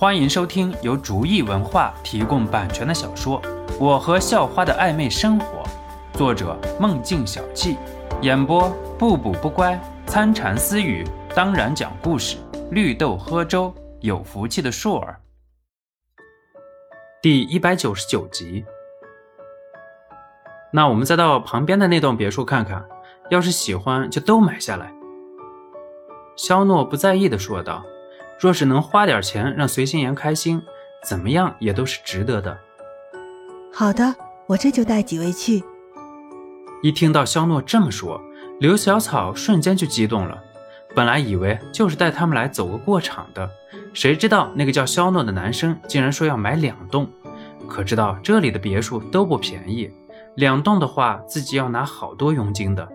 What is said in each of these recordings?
欢迎收听由竹意文化提供版权的小说《我和校花的暧昧生活》，作者梦境小憩，演播不补不乖、参禅私语，当然讲故事，绿豆喝粥，有福气的硕儿。第一百九十九集。那我们再到旁边的那栋别墅看看，要是喜欢就都买下来。肖诺不在意的说道。若是能花点钱让随心言开心，怎么样也都是值得的。好的，我这就带几位去。一听到肖诺这么说，刘小草瞬间就激动了。本来以为就是带他们来走个过场的，谁知道那个叫肖诺的男生竟然说要买两栋。可知道这里的别墅都不便宜，两栋的话自己要拿好多佣金的，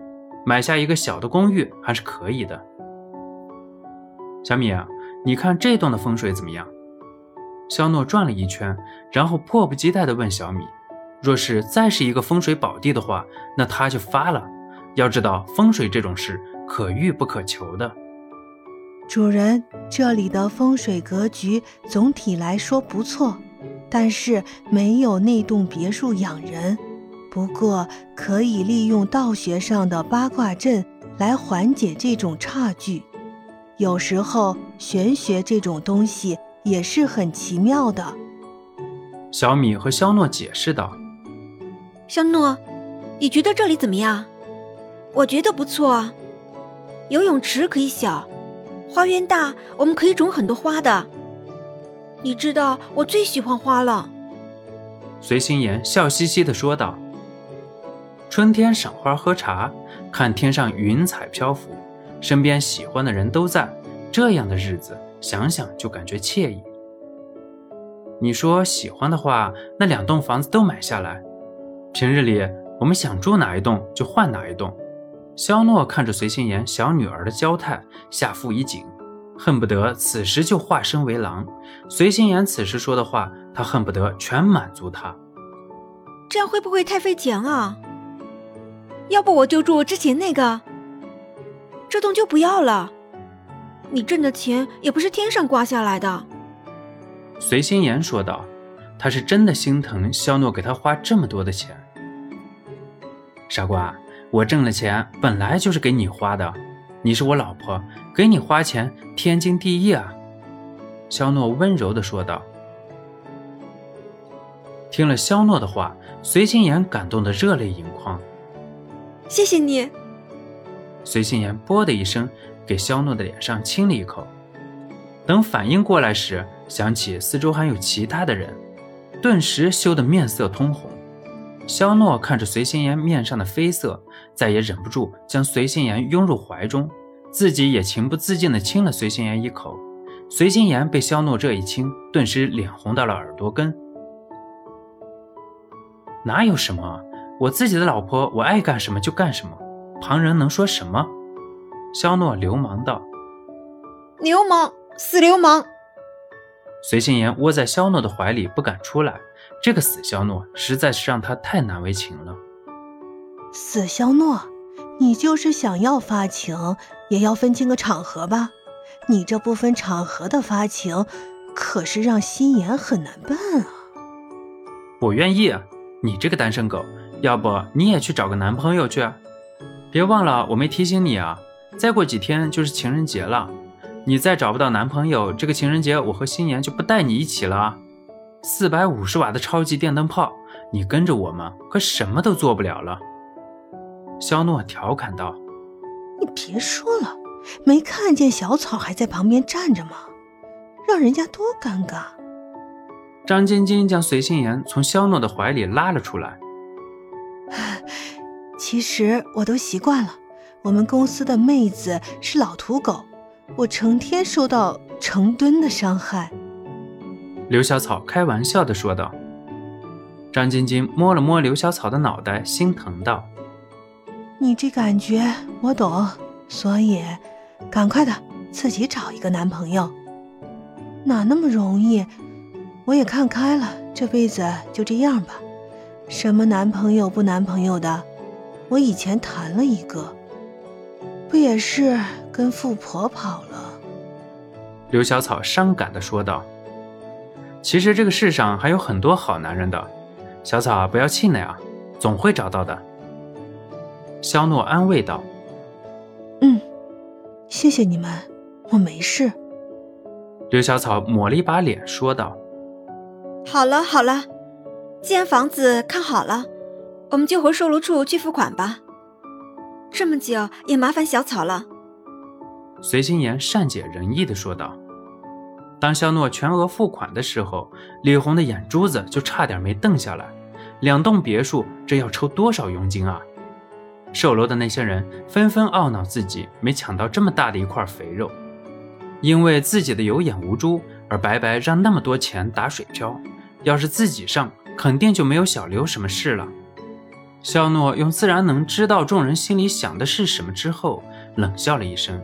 买下一个小的公寓还是可以的。小米啊。你看这栋的风水怎么样？肖诺转了一圈，然后迫不及待地问小米：“若是再是一个风水宝地的话，那他就发了。要知道风水这种事可遇不可求的。”主人，这里的风水格局总体来说不错，但是没有那栋别墅养人。不过可以利用道学上的八卦阵来缓解这种差距。有时候玄学这种东西也是很奇妙的。小米和肖诺解释道：“肖诺，你觉得这里怎么样？我觉得不错，游泳池可以小，花园大，我们可以种很多花的。你知道我最喜欢花了。”随心言笑嘻嘻地说道：“春天赏花喝茶，看天上云彩漂浮。”身边喜欢的人都在，这样的日子想想就感觉惬意。你说喜欢的话，那两栋房子都买下来。平日里我们想住哪一栋就换哪一栋。肖诺看着随心言小女儿的娇态，下腹一紧，恨不得此时就化身为狼。随心言此时说的话，他恨不得全满足她。这样会不会太费钱啊？要不我就住之前那个。这栋就不要了，你挣的钱也不是天上刮下来的。”随心言说道，“他是真的心疼肖诺给他花这么多的钱。傻瓜，我挣了钱本来就是给你花的，你是我老婆，给你花钱天经地义啊。”肖诺温柔的说道。听了肖诺的话，随心言感动的热泪盈眶。谢谢你。随心言“啵”的一声，给肖诺的脸上亲了一口。等反应过来时，想起四周还有其他的人，顿时羞得面色通红。肖诺看着随心言面上的绯色，再也忍不住将随心言拥入怀中，自己也情不自禁地亲了随心言一口。随心言被肖诺这一亲，顿时脸红到了耳朵根。哪有什么，我自己的老婆，我爱干什么就干什么。旁人能说什么？肖诺流氓道：“流氓，死流氓！”随心言窝在肖诺的怀里不敢出来。这个死肖诺实在是让他太难为情了。死肖诺，你就是想要发情，也要分清个场合吧？你这不分场合的发情，可是让心言很难办啊！我愿意啊！你这个单身狗，要不你也去找个男朋友去？别忘了，我没提醒你啊！再过几天就是情人节了，你再找不到男朋友，这个情人节我和心妍就不带你一起了。四百五十瓦的超级电灯泡，你跟着我们可什么都做不了了。肖诺调侃道：“你别说了，没看见小草还在旁边站着吗？让人家多尴尬。”张晶晶将随心妍从肖诺的怀里拉了出来。其实我都习惯了，我们公司的妹子是老土狗，我成天受到成吨的伤害。刘小草开玩笑的说道。张晶晶摸了摸刘小草的脑袋，心疼道：“你这感觉我懂，所以赶快的自己找一个男朋友，哪那么容易？我也看开了，这辈子就这样吧，什么男朋友不男朋友的。”我以前谈了一个，不也是跟富婆跑了？刘小草伤感的说道。其实这个世上还有很多好男人的，小草不要气馁啊，总会找到的。肖诺安慰道：“嗯，谢谢你们，我没事。”刘小草抹了一把脸，说道：“好了好了，既然房子看好了，我们就回售楼处去付款吧。这么久也麻烦小草了。”随心言善解人意的说道。当肖诺全额付款的时候，李红的眼珠子就差点没瞪下来。两栋别墅，这要抽多少佣金啊？售楼的那些人纷纷懊恼自己没抢到这么大的一块肥肉。因为自己的有眼无珠而白白让那么多钱打水漂，要是自己上，肯定就没有小刘什么事了。肖诺用自然能知道众人心里想的是什么之后，冷笑了一声。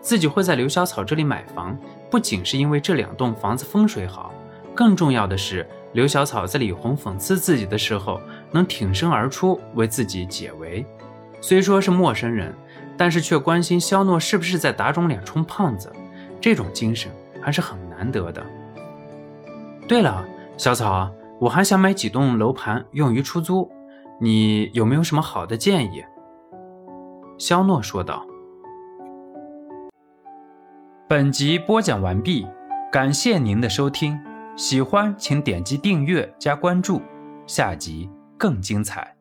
自己会在刘小草这里买房，不仅是因为这两栋房子风水好，更重要的是刘小草在李红讽刺自己的时候能挺身而出为自己解围。虽说是陌生人，但是却关心肖诺是不是在打肿脸充胖子。这种精神还是很难得的。对了，小草，我还想买几栋楼盘用于出租，你有没有什么好的建议？肖诺说道。本集播讲完毕，感谢您的收听，喜欢请点击订阅加关注，下集更精彩。